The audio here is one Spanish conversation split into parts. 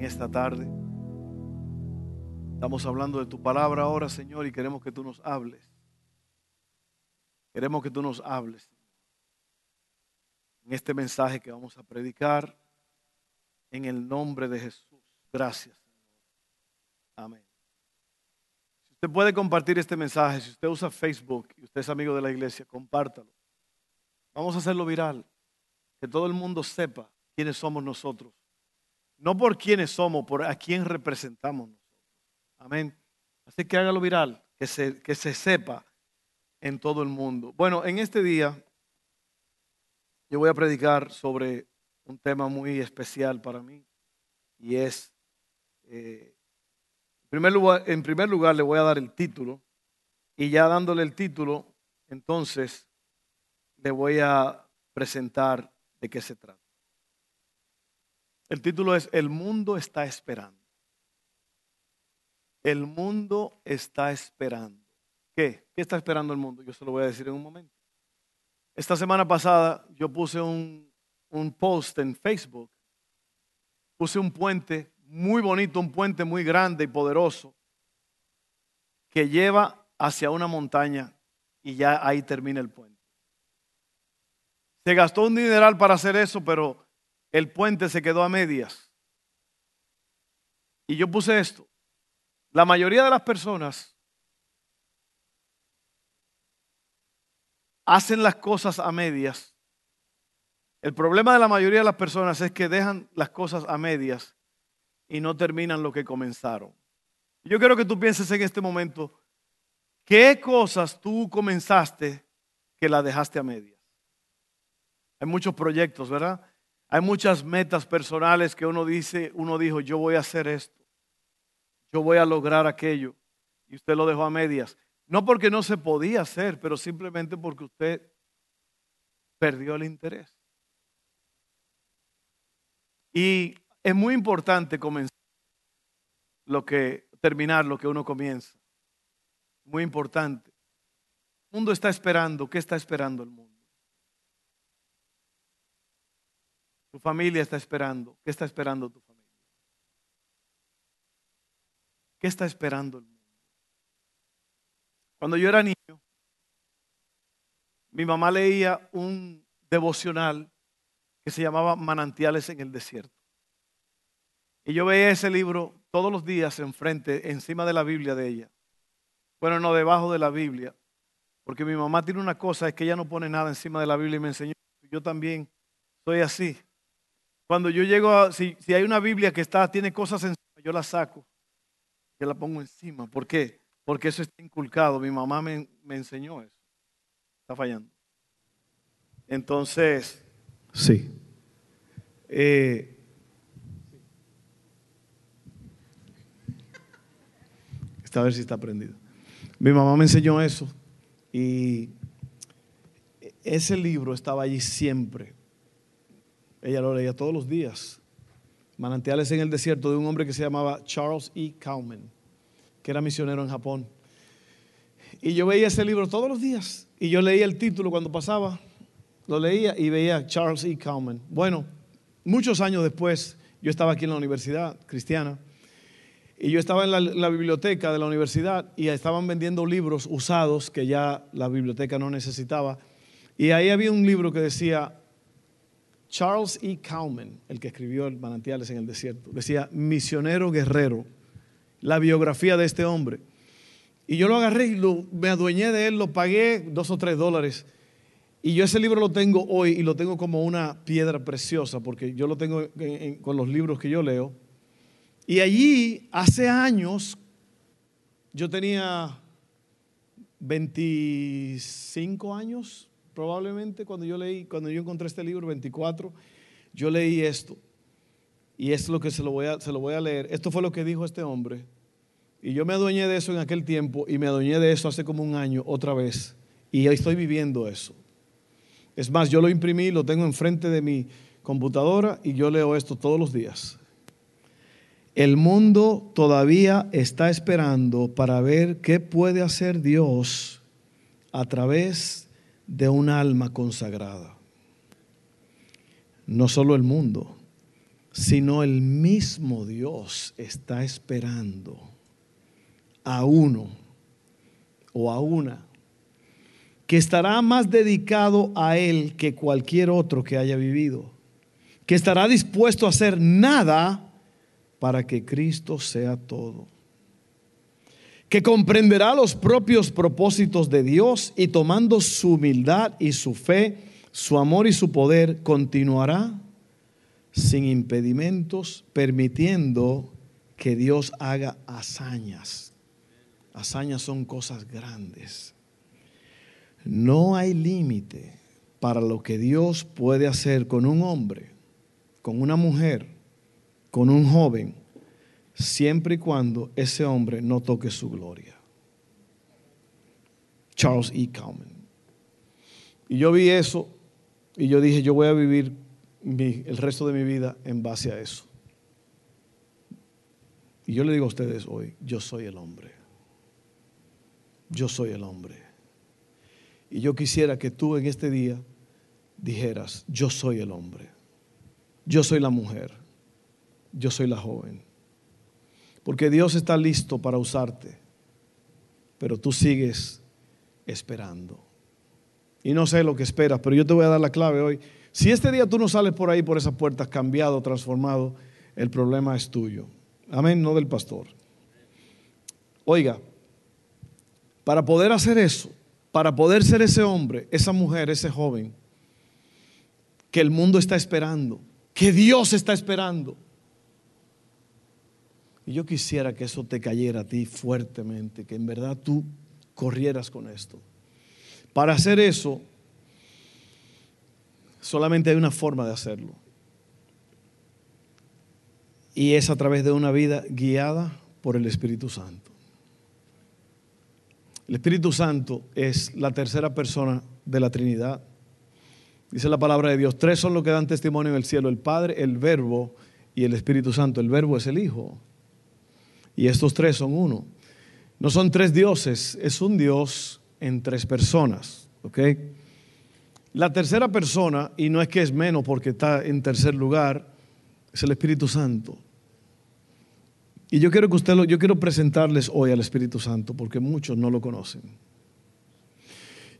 en esta tarde. Estamos hablando de tu palabra ahora, Señor, y queremos que tú nos hables. Queremos que tú nos hables en este mensaje que vamos a predicar en el nombre de Jesús. Gracias. Amén. Si usted puede compartir este mensaje, si usted usa Facebook y usted es amigo de la iglesia, compártalo. Vamos a hacerlo viral, que todo el mundo sepa quiénes somos nosotros. No por quiénes somos, por a quién representamos nosotros. Amén. Así que hágalo viral, que se, que se sepa en todo el mundo. Bueno, en este día yo voy a predicar sobre un tema muy especial para mí y es, eh, en, primer lugar, en primer lugar le voy a dar el título y ya dándole el título, entonces le voy a presentar de qué se trata. El título es El mundo está esperando. El mundo está esperando. ¿Qué? ¿Qué está esperando el mundo? Yo se lo voy a decir en un momento. Esta semana pasada yo puse un, un post en Facebook. Puse un puente muy bonito, un puente muy grande y poderoso que lleva hacia una montaña y ya ahí termina el puente. Se gastó un dineral para hacer eso, pero el puente se quedó a medias. Y yo puse esto. La mayoría de las personas hacen las cosas a medias. El problema de la mayoría de las personas es que dejan las cosas a medias y no terminan lo que comenzaron. Yo quiero que tú pienses en este momento, ¿qué cosas tú comenzaste que la dejaste a medias? Hay muchos proyectos, ¿verdad? Hay muchas metas personales que uno dice, uno dijo, yo voy a hacer esto, yo voy a lograr aquello, y usted lo dejó a medias. No porque no se podía hacer, pero simplemente porque usted perdió el interés. Y es muy importante comenzar lo que terminar lo que uno comienza. Muy importante. El mundo está esperando, ¿qué está esperando el mundo? Tu familia está esperando. ¿Qué está esperando tu familia? ¿Qué está esperando el mundo? Cuando yo era niño, mi mamá leía un devocional que se llamaba Manantiales en el Desierto. Y yo veía ese libro todos los días enfrente, encima de la Biblia de ella. Bueno, no debajo de la Biblia. Porque mi mamá tiene una cosa, es que ella no pone nada encima de la Biblia y me enseñó. Yo también soy así. Cuando yo llego, a, si, si, hay una Biblia que está, tiene cosas encima, yo la saco, y la pongo encima. ¿Por qué? Porque eso está inculcado. Mi mamá me, me enseñó eso. Está fallando. Entonces, sí. Eh, a ver si está prendido. Mi mamá me enseñó eso y ese libro estaba allí siempre. Ella lo leía todos los días. Manantiales en el desierto de un hombre que se llamaba Charles E. Cowman, que era misionero en Japón. Y yo veía ese libro todos los días. Y yo leía el título cuando pasaba. Lo leía y veía Charles E. Cowman. Bueno, muchos años después, yo estaba aquí en la universidad cristiana. Y yo estaba en la, la, biblioteca de la universidad y estaban vendiendo libros usados que ya la biblioteca no necesitaba. Y ahí había un libro que decía Charles E. Cowman, el que escribió el Manantiales en el Desierto, decía misionero guerrero, la biografía de este hombre. Y yo lo agarré y me adueñé de él, lo pagué dos o tres dólares. Y yo ese libro lo tengo hoy y lo tengo como una piedra preciosa, porque yo lo tengo en, en, con los libros que yo leo. Y allí, hace años, yo tenía 25 años, probablemente cuando yo leí, cuando yo encontré este libro, 24, yo leí esto. y es lo que se lo, voy a, se lo voy a leer. Esto fue lo que dijo este hombre. Y yo me adueñé de eso en aquel tiempo y me adueñé de eso hace como un año otra vez. Y estoy viviendo eso. Es más, yo lo imprimí, lo tengo enfrente de mi computadora y yo leo esto todos los días. El mundo todavía está esperando para ver qué puede hacer Dios a través de un alma consagrada. No solo el mundo, sino el mismo Dios está esperando a uno o a una que estará más dedicado a Él que cualquier otro que haya vivido, que estará dispuesto a hacer nada para que Cristo sea todo, que comprenderá los propios propósitos de Dios y tomando su humildad y su fe, su amor y su poder, continuará sin impedimentos, permitiendo que Dios haga hazañas. Hazañas son cosas grandes. No hay límite para lo que Dios puede hacer con un hombre, con una mujer, con un joven, siempre y cuando ese hombre no toque su gloria. Charles E. Cowman. Y yo vi eso y yo dije, yo voy a vivir el resto de mi vida en base a eso. Y yo le digo a ustedes hoy, yo soy el hombre. Yo soy el hombre. Y yo quisiera que tú en este día dijeras, yo soy el hombre. Yo soy la mujer. Yo soy la joven. Porque Dios está listo para usarte, pero tú sigues esperando. Y no sé lo que esperas, pero yo te voy a dar la clave hoy. Si este día tú no sales por ahí, por esas puertas, cambiado, transformado, el problema es tuyo. Amén, no del pastor. Oiga, para poder hacer eso, para poder ser ese hombre, esa mujer, ese joven, que el mundo está esperando, que Dios está esperando. Y yo quisiera que eso te cayera a ti fuertemente, que en verdad tú corrieras con esto. Para hacer eso, solamente hay una forma de hacerlo. Y es a través de una vida guiada por el Espíritu Santo. El Espíritu Santo es la tercera persona de la Trinidad. Dice la palabra de Dios, tres son los que dan testimonio en el cielo, el Padre, el Verbo y el Espíritu Santo. El Verbo es el Hijo. Y estos tres son uno. No son tres dioses, es un Dios en tres personas. la tercera persona, y no es que es menos porque está en tercer lugar, es el Espíritu Santo. Y yo quiero que usted lo, yo quiero presentarles hoy al Espíritu Santo porque muchos no lo conocen.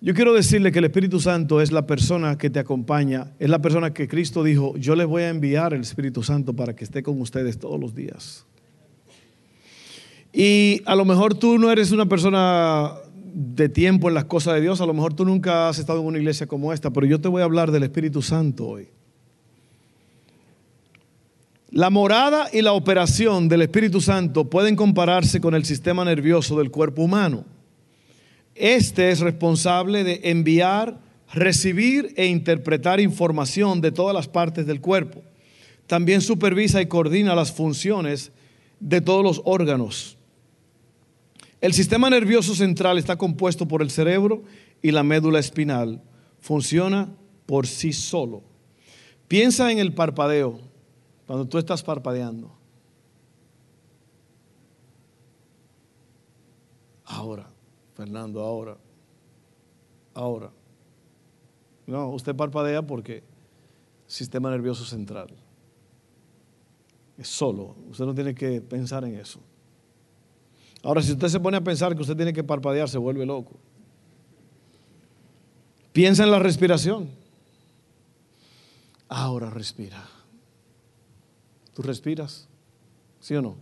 Yo quiero decirle que el Espíritu Santo es la persona que te acompaña, es la persona que Cristo dijo, yo les voy a enviar el Espíritu Santo para que esté con ustedes todos los días. Y a lo mejor tú no eres una persona de tiempo en las cosas de Dios. A lo mejor tú nunca has estado en una iglesia como esta, pero yo te voy a hablar del Espíritu Santo hoy. La morada y la operación del Espíritu Santo pueden compararse con el sistema nervioso del cuerpo humano. Este es responsable de enviar, recibir e interpretar información de todas las partes del cuerpo. También supervisa y coordina las funciones de todos los órganos. El sistema nervioso central está compuesto por el cerebro y la médula espinal. Funciona por sí solo. Piensa en el parpadeo, cuando tú estás parpadeando. Ahora, Fernando, ahora, ahora. No, usted parpadea porque sistema nervioso central. Es solo, usted no tiene que pensar en eso. Ahora, si usted se pone a pensar que usted tiene que parpadear, se vuelve loco. Piensa en la respiración. Ahora respira. ¿Tú respiras? ¿Sí o no?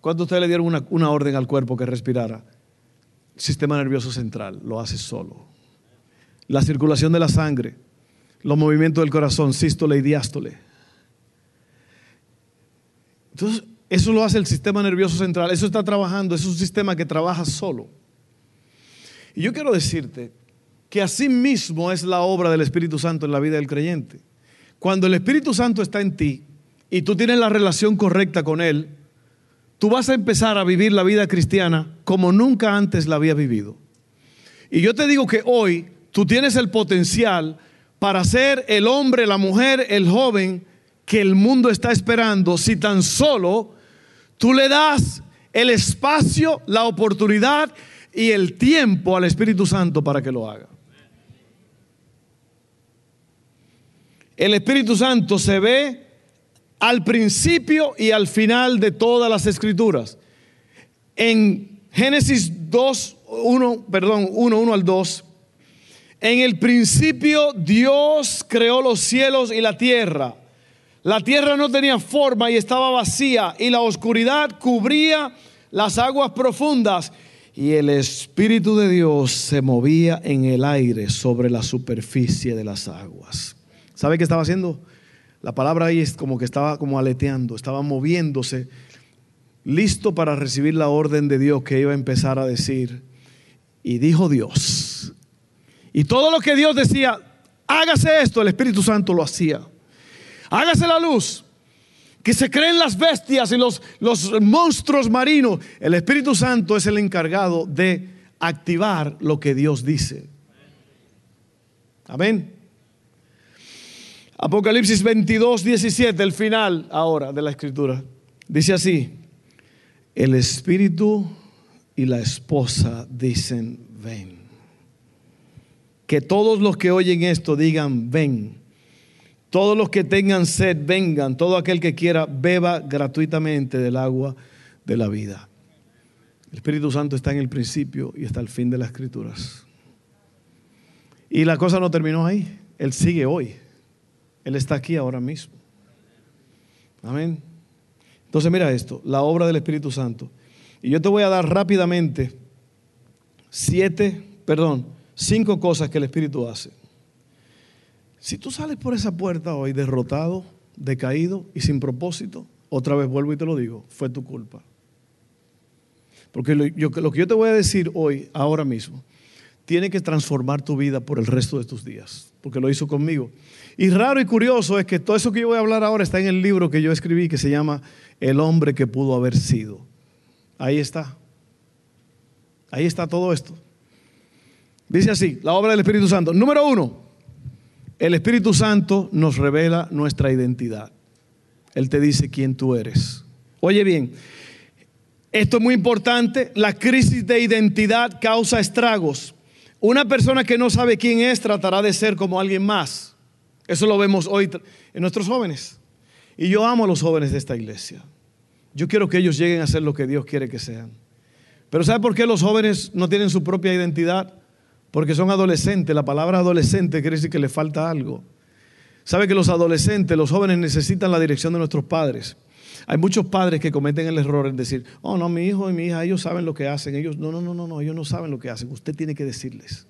¿Cuándo usted le dieron una, una orden al cuerpo que respirara? sistema nervioso central lo hace solo. La circulación de la sangre, los movimientos del corazón, sístole y diástole. Entonces, eso lo hace el sistema nervioso central. Eso está trabajando. Es un sistema que trabaja solo. Y yo quiero decirte que así mismo es la obra del Espíritu Santo en la vida del creyente. Cuando el Espíritu Santo está en ti y tú tienes la relación correcta con Él, tú vas a empezar a vivir la vida cristiana como nunca antes la había vivido. Y yo te digo que hoy tú tienes el potencial para ser el hombre, la mujer, el joven que el mundo está esperando si tan solo tú le das el espacio, la oportunidad y el tiempo al Espíritu Santo para que lo haga. El Espíritu Santo se ve al principio y al final de todas las escrituras. En Génesis 2, 1, perdón, 1, 1 al 2. En el principio Dios creó los cielos y la tierra. La tierra no tenía forma y estaba vacía y la oscuridad cubría las aguas profundas y el Espíritu de Dios se movía en el aire sobre la superficie de las aguas. ¿Sabe qué estaba haciendo? La palabra ahí es como que estaba como aleteando, estaba moviéndose, listo para recibir la orden de Dios que iba a empezar a decir. Y dijo Dios. Y todo lo que Dios decía, hágase esto, el Espíritu Santo lo hacía. Hágase la luz. Que se creen las bestias y los, los monstruos marinos. El Espíritu Santo es el encargado de activar lo que Dios dice. Amén. Apocalipsis 22, 17, el final ahora de la escritura. Dice así, el espíritu y la esposa dicen, ven. Que todos los que oyen esto digan, ven. Todos los que tengan sed, vengan. Todo aquel que quiera, beba gratuitamente del agua de la vida. El Espíritu Santo está en el principio y está al fin de las escrituras. Y la cosa no terminó ahí. Él sigue hoy. Él está aquí ahora mismo. Amén. Entonces mira esto, la obra del Espíritu Santo. Y yo te voy a dar rápidamente siete, perdón, cinco cosas que el Espíritu hace. Si tú sales por esa puerta hoy derrotado, decaído y sin propósito, otra vez vuelvo y te lo digo, fue tu culpa. Porque lo, que yo te voy a decir hoy, ahora mismo, tiene que transformar tu vida por el resto de tus días, porque lo hizo conmigo. Y raro y curioso es que todo eso que yo voy a hablar ahora está en el libro que yo escribí que se llama El hombre que pudo haber sido. Ahí está. Ahí está todo esto. Dice así, la obra del Espíritu Santo. Número uno, el Espíritu Santo nos revela nuestra identidad. Él te dice quién tú eres. Oye bien, esto es muy importante. La crisis de identidad causa estragos. Una persona que no sabe quién es tratará de ser como alguien más. Eso lo vemos hoy en nuestros jóvenes. Y yo amo a los jóvenes de esta iglesia. Yo quiero que ellos lleguen a ser lo que Dios quiere que sean. Pero ¿sabe por qué los jóvenes no tienen su propia identidad? Porque son adolescentes. La palabra adolescente quiere decir que le falta algo. ¿Sabe que los adolescentes, los jóvenes necesitan la dirección de nuestros padres? Hay muchos padres que cometen el error en decir, oh no, mi hijo y mi hija, ellos saben lo que hacen. Ellos, no, no, no, no, no, ellos no saben lo que hacen. Usted tiene que decirles.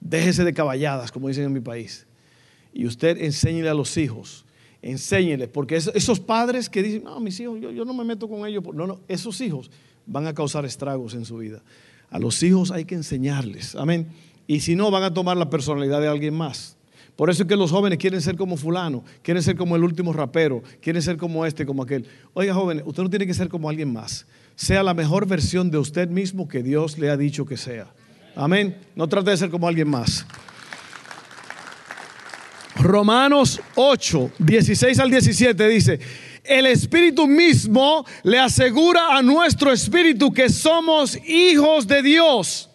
Déjese de caballadas, como dicen en mi país y usted enséñele a los hijos, enséñele, porque esos padres que dicen, no, mis hijos, yo, no me meto con ellos, no, no, esos hijos van a causar estragos en su vida. A los hijos hay que enseñarles, amén. Y si no, van a tomar la personalidad de alguien más. Por eso es que los jóvenes quieren ser como fulano, quieren ser como el último rapero, quieren ser como este, como aquel. Oiga, jóvenes, usted no tiene que ser como alguien más. Sea la mejor versión de usted mismo que Dios le ha dicho que sea. Amén. No trate de ser como alguien más. Romanos 8, 16 al 17 dice, el Espíritu mismo le asegura a nuestro Espíritu que somos hijos de Dios.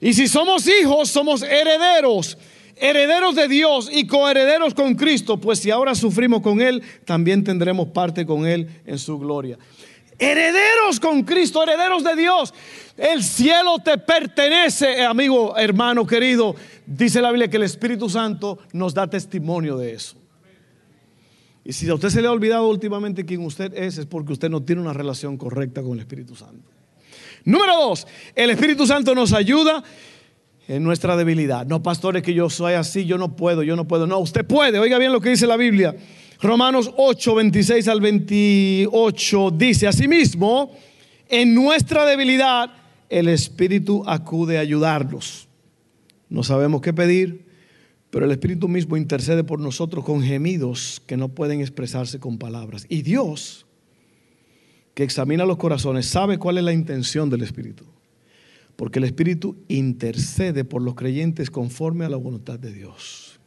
Y si somos hijos, somos herederos, herederos de Dios y coherederos con Cristo, pues si ahora sufrimos con Él, también tendremos parte con Él en su gloria. Herederos con Cristo, herederos de Dios. El cielo te pertenece, amigo, hermano querido. Dice la Biblia que el Espíritu Santo nos da testimonio de eso. Y si a usted se le ha olvidado últimamente quién usted es, es porque usted no tiene una relación correcta con el Espíritu Santo. Número dos, el Espíritu Santo nos ayuda en nuestra debilidad. No, pastores, que yo soy así, yo no puedo, yo no puedo. No, usted puede. Oiga bien lo que dice la Biblia. Romanos 8, 26 al 28 dice, asimismo, en nuestra debilidad el Espíritu acude a ayudarnos. No sabemos qué pedir, Pero el Espíritu mismo intercede por nosotros con gemidos que no pueden expresarse con palabras. Y Dios, que examina los corazones, sabe cuál es la intención del Espíritu. Porque el Espíritu intercede por los creyentes conforme a la voluntad de Dios.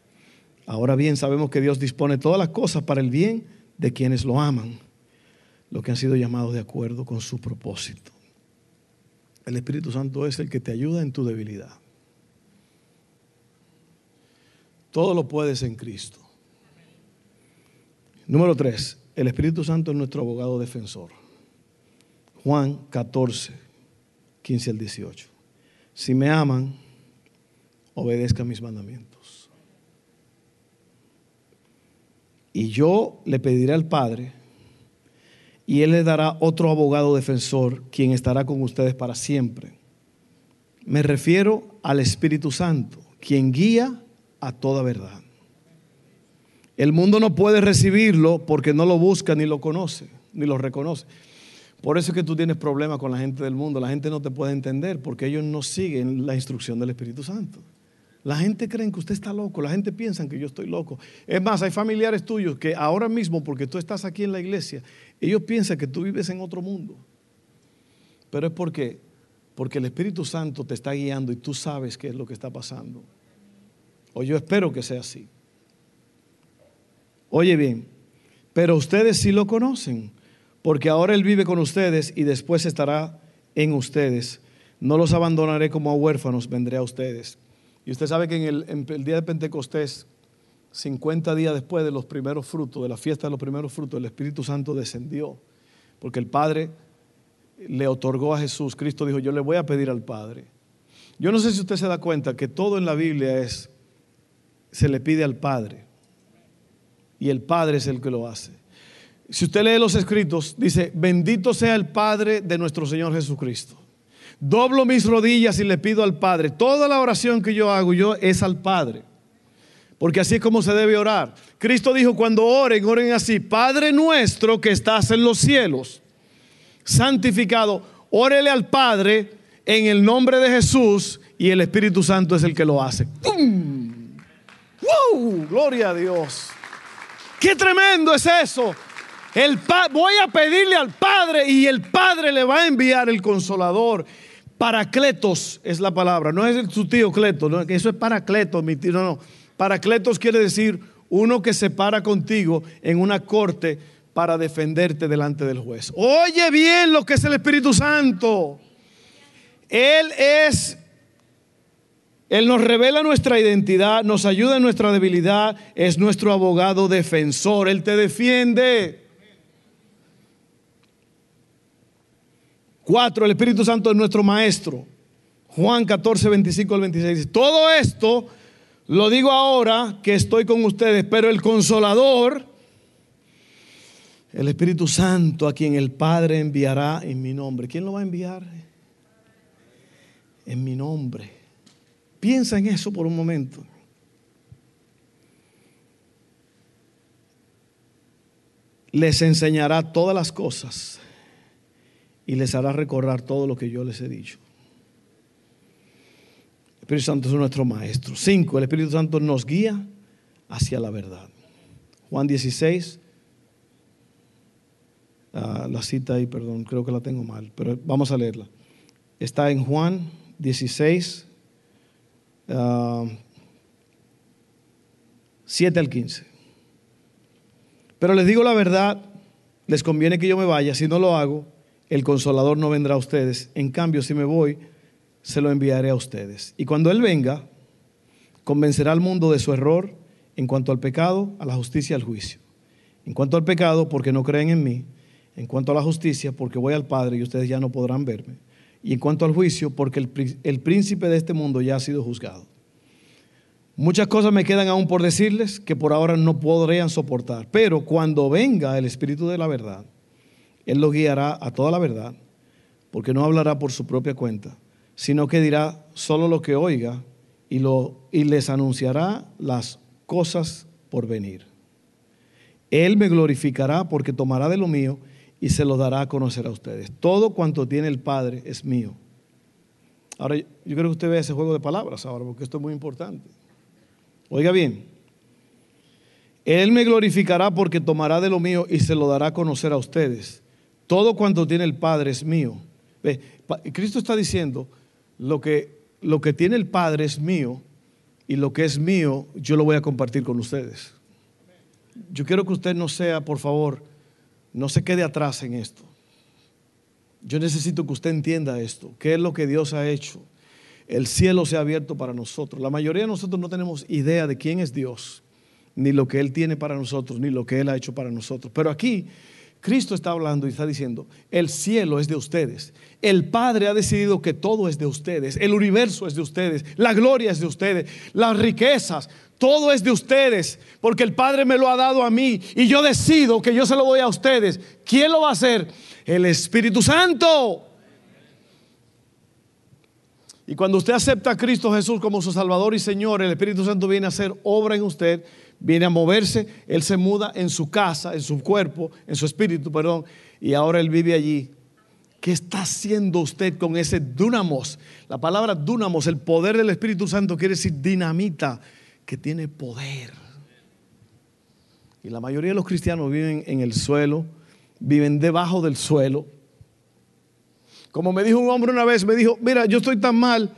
Ahora bien, sabemos que Dios dispone todas las cosas para el bien de quienes lo aman, los que han sido llamados de acuerdo con su propósito. El Espíritu Santo es el que te ayuda en tu debilidad. Todo lo puedes en Cristo. Número tres, el Espíritu Santo es nuestro abogado defensor. Juan 14, 15 al 18. Si me aman, obedezcan mis mandamientos. Y yo le pediré al Padre, y Él le dará otro abogado defensor, quien estará con ustedes para siempre. Me refiero al Espíritu Santo, quien guía a toda verdad. El mundo no puede recibirlo porque no lo busca ni lo conoce, ni lo reconoce. Por eso es que tú tienes problemas con la gente del mundo. La gente no te puede entender porque ellos no siguen la instrucción del Espíritu Santo. La gente cree que usted está loco, la gente piensa que yo estoy loco. Es más, hay familiares tuyos que ahora mismo, porque tú estás aquí en la iglesia, ellos piensan que tú vives en otro mundo. Pero es porque, porque el Espíritu Santo te está guiando y tú sabes qué es lo que está pasando. O yo espero que sea así. Oye bien, pero ustedes sí lo conocen, porque ahora Él vive con ustedes y después estará en ustedes. No los abandonaré como a huérfanos, vendré a ustedes. Y usted sabe que en el, en el, día de Pentecostés, 50 días después de los primeros frutos, de la fiesta de los primeros frutos, el Espíritu Santo descendió, porque el Padre le otorgó a Jesús. Cristo dijo, yo le voy a pedir al Padre. Yo no sé si usted se da cuenta que todo en la Biblia es se le pide al Padre. Y el Padre es el que lo hace. Si usted lee los escritos, dice, bendito sea el Padre de nuestro Señor Jesucristo. Doblo mis rodillas y le pido al Padre. Toda la oración que yo hago yo es al Padre. Porque así es como se debe orar. Cristo dijo, cuando oren, oren así. Padre nuestro que estás en los cielos, santificado, órele al Padre en el nombre de Jesús y el Espíritu Santo es el que lo hace. ¡Pum! ¡Wow! Gloria a Dios. ¡Qué tremendo es eso! El voy a pedirle al Padre y el Padre le va a enviar el consolador. Paracletos es la palabra, no es su tío Cleto, no, eso es paracletos, mi tío, no, no. Paracletos quiere decir uno que se para contigo en una corte para defenderte delante del juez. Oye bien lo que es el Espíritu Santo. Él es él nos revela nuestra identidad, nos ayuda en nuestra debilidad, es nuestro abogado defensor, Él te defiende. Cuatro, el Espíritu Santo es nuestro maestro. Juan 14, 25 al 26. Todo esto lo digo ahora que estoy con ustedes, pero el consolador, el Espíritu Santo a quien el Padre enviará en mi nombre. ¿Quién lo va a enviar? En mi nombre. Piensa en eso por un momento. Les enseñará todas las cosas y les hará recordar todo lo que yo les he dicho. El Espíritu Santo es nuestro maestro. Cinco, el Espíritu Santo nos guía hacia la verdad. Juan 16, ah, la cita ahí, perdón, creo que la tengo mal, pero vamos a leerla. Está en Juan 16, 7 al 15. Pero les digo la verdad, les conviene que yo me vaya, si no lo hago, el consolador no vendrá a ustedes. En cambio, si me voy, se lo enviaré a ustedes. Y cuando Él venga, convencerá al mundo de su error en cuanto al pecado, a la justicia y al juicio. En cuanto al pecado, porque no creen en mí. En cuanto a la justicia, porque voy al Padre y ustedes ya no podrán verme y en cuanto al juicio, porque el, príncipe de este mundo ya ha sido juzgado. Muchas cosas me quedan aún por decirles que por ahora no podrían soportar, pero cuando venga el Espíritu de la verdad, Él lo guiará a toda la verdad, porque no hablará por su propia cuenta, sino que dirá solo lo que oiga y, y les anunciará las cosas por venir. Él me glorificará porque tomará de lo mío y se lo dará a conocer a ustedes. Todo cuanto tiene el Padre es mío. Ahora, yo creo que usted vea ese juego de palabras ahora, porque esto es muy importante. Oiga bien, Él me glorificará porque tomará de lo mío y se lo dará a conocer a ustedes. Todo cuanto tiene el Padre es mío. Ve, Cristo está diciendo, lo que, lo que tiene el Padre es mío y lo que es mío yo lo voy a compartir con ustedes. Yo quiero que usted no sea, por favor, no se quede atrás en esto. Yo necesito que usted entienda esto, qué es lo que Dios ha hecho. El cielo se ha abierto para nosotros. La mayoría de nosotros no tenemos idea de quién es Dios, ni lo que Él tiene para nosotros, ni lo que Él ha hecho para nosotros. Pero aquí Cristo está hablando y está diciendo, el cielo es de ustedes. El Padre ha decidido que todo es de ustedes. El universo es de ustedes. La gloria es de ustedes. Las riquezas, todo es de ustedes. Porque el Padre me lo ha dado a mí. Y yo decido que yo se lo doy a ustedes. ¿Quién lo va a hacer? El Espíritu Santo. Y cuando usted acepta a Cristo Jesús como su Salvador y Señor, el Espíritu Santo viene a hacer obra en usted viene a moverse, Él se muda en su casa, en su cuerpo, en su espíritu, perdón, y ahora Él vive allí. ¿Qué está haciendo usted con ese dunamos? La palabra dunamos, el poder del Espíritu Santo quiere decir dinamita, que tiene poder. Y la mayoría de los cristianos viven en el suelo, viven debajo del suelo. Como me dijo un hombre una vez, me dijo, mira, yo estoy tan mal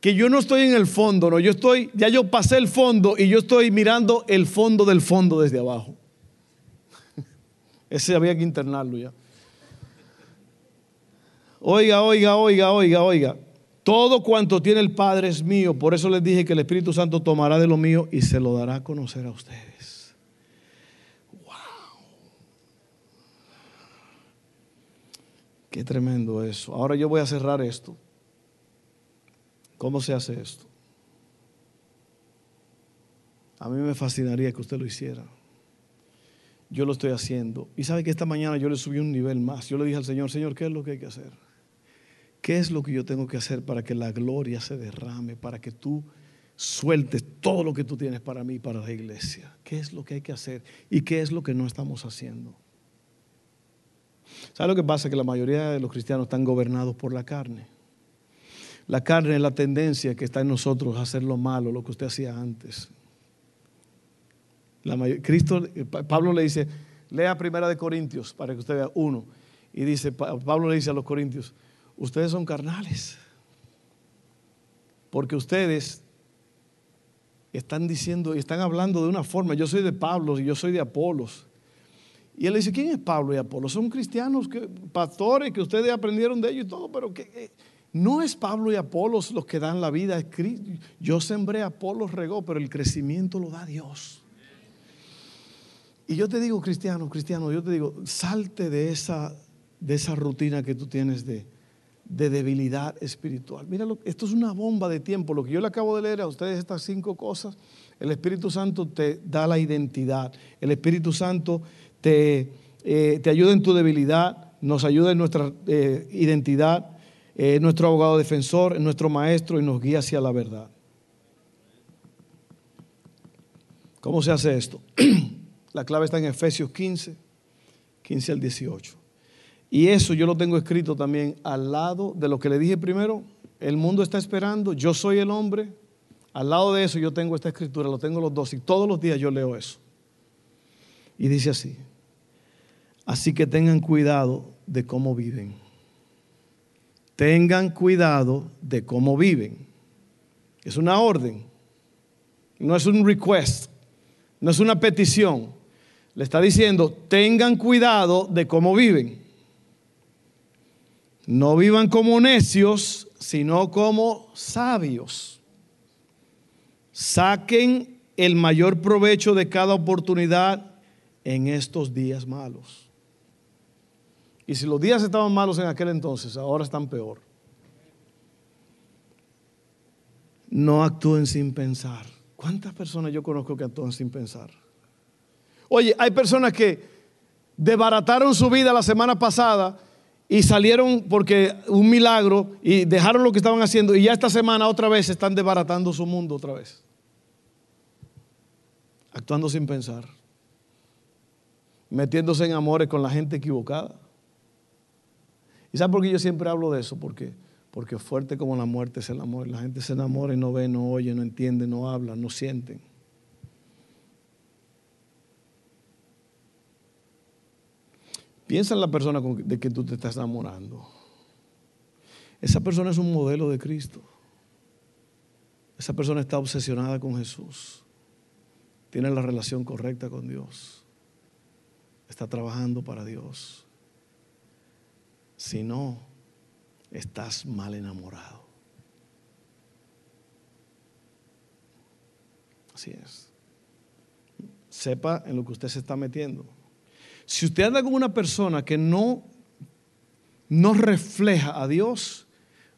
que yo no estoy en el fondo, no, yo estoy, ya yo pasé el fondo y yo estoy mirando el fondo del fondo desde abajo. Ese había que internarlo ya. Oiga, oiga, oiga, oiga, oiga. Todo cuanto tiene el Padre es mío. Por eso les dije que el Espíritu Santo tomará de lo mío y se lo dará a conocer a ustedes. Wow. Qué tremendo eso. Ahora yo voy a cerrar esto. ¿Cómo se hace esto? A mí me fascinaría que usted lo hiciera. Yo lo estoy haciendo. Y sabe que esta mañana yo le subí un nivel más. Yo le dije al Señor, Señor, ¿qué es lo que hay que hacer? ¿Qué es lo que yo tengo que hacer para que la gloria se derrame, para que tú sueltes todo lo que tú tienes para mí, para la iglesia? ¿Qué es lo que hay que hacer? ¿Y qué es lo que no estamos haciendo? ¿Sabe lo que pasa? Que la mayoría de los cristianos están gobernados por la carne. La carne es la tendencia que está en nosotros a hacer lo malo, lo que usted hacía antes. Cristo, Pablo le dice, lea Primera de Corintios para que usted vea uno. Y dice, Pablo le dice a los corintios, ustedes son carnales. Porque ustedes están diciendo y están hablando de una forma. Yo soy de Pablo y yo soy de Apolos. Y él dice, ¿quién es Pablo y Apolos? Son cristianos, que, pastores que ustedes aprendieron de ellos y todo, pero que eh, no es Pablo y Apolos los que dan la vida, yo sembré, Apolos regó, pero el crecimiento lo da Dios. Y yo te digo, cristiano, cristiano, yo te digo, salte de esa, de esa rutina que tú tienes de, de debilidad espiritual. Mira, esto es una bomba de tiempo. Lo que yo le acabo de leer a ustedes, estas cinco cosas, el Espíritu Santo te da la identidad. El Espíritu Santo te, eh, te ayuda en tu debilidad, nos ayuda en nuestra eh, identidad es nuestro abogado defensor, es nuestro maestro y nos guía hacia la verdad. ¿Cómo se hace esto? La clave está en Efesios 15, 15 al 18. Y eso yo lo tengo escrito también al lado de lo que le dije primero. El mundo está esperando, yo soy el hombre. Al lado de eso yo tengo esta escritura, lo tengo los dos y todos los días yo leo eso. Y dice así, así que tengan cuidado de cómo viven tengan cuidado de cómo viven. Es una orden, no es un request, no es una petición. Le está diciendo, tengan cuidado de cómo viven. No vivan como necios, sino como sabios. Saquen el mayor provecho de cada oportunidad en estos días malos. Y si los días estaban malos en aquel entonces, ahora están peor. No actúen sin pensar. ¿Cuántas personas yo conozco que actúan sin pensar? Oye, hay personas que desbarataron su vida la semana pasada y salieron porque un milagro y dejaron lo que estaban haciendo y ya esta semana otra vez están desbaratando su mundo otra vez. Actuando sin pensar. Metiéndose en amores con la gente equivocada. ¿Y sabe por qué yo siempre hablo de eso? Porque, porque fuerte como la muerte es el amor. La gente se enamora y no ve, no oye, no entiende, no habla, no sienten. Piensa en la persona de que tú te estás enamorando. Esa persona es un modelo de Cristo. Esa persona está obsesionada con Jesús. Tiene la relación correcta con Dios. Está trabajando para Dios. Si no, estás mal enamorado. Así es. Sepa en lo que usted se está metiendo. Si usted anda con una persona que no, no refleja a Dios,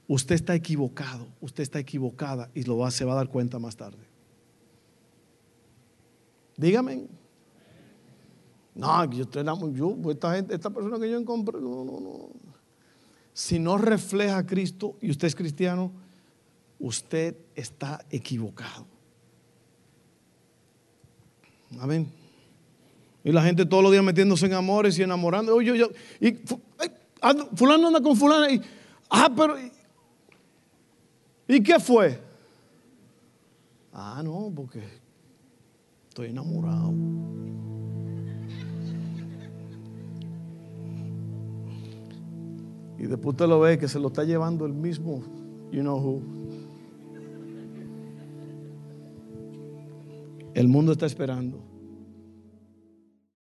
usted está equivocado, usted está equivocada y lo va, se va a dar cuenta más tarde. Dígame. No, yo yo, esta, gente, esta persona que yo encontré, no, no, no. Si no refleja a Cristo y usted es cristiano, usted está equivocado. Amén. Y la gente todos los días metiéndose en amores y enamorando. Oye, yo, y fulano anda con fulana y, ah, pero, ¿y qué fue? Ah, no, porque estoy enamorado. Y después usted lo ve que se lo está llevando el mismo, you know who. El mundo está esperando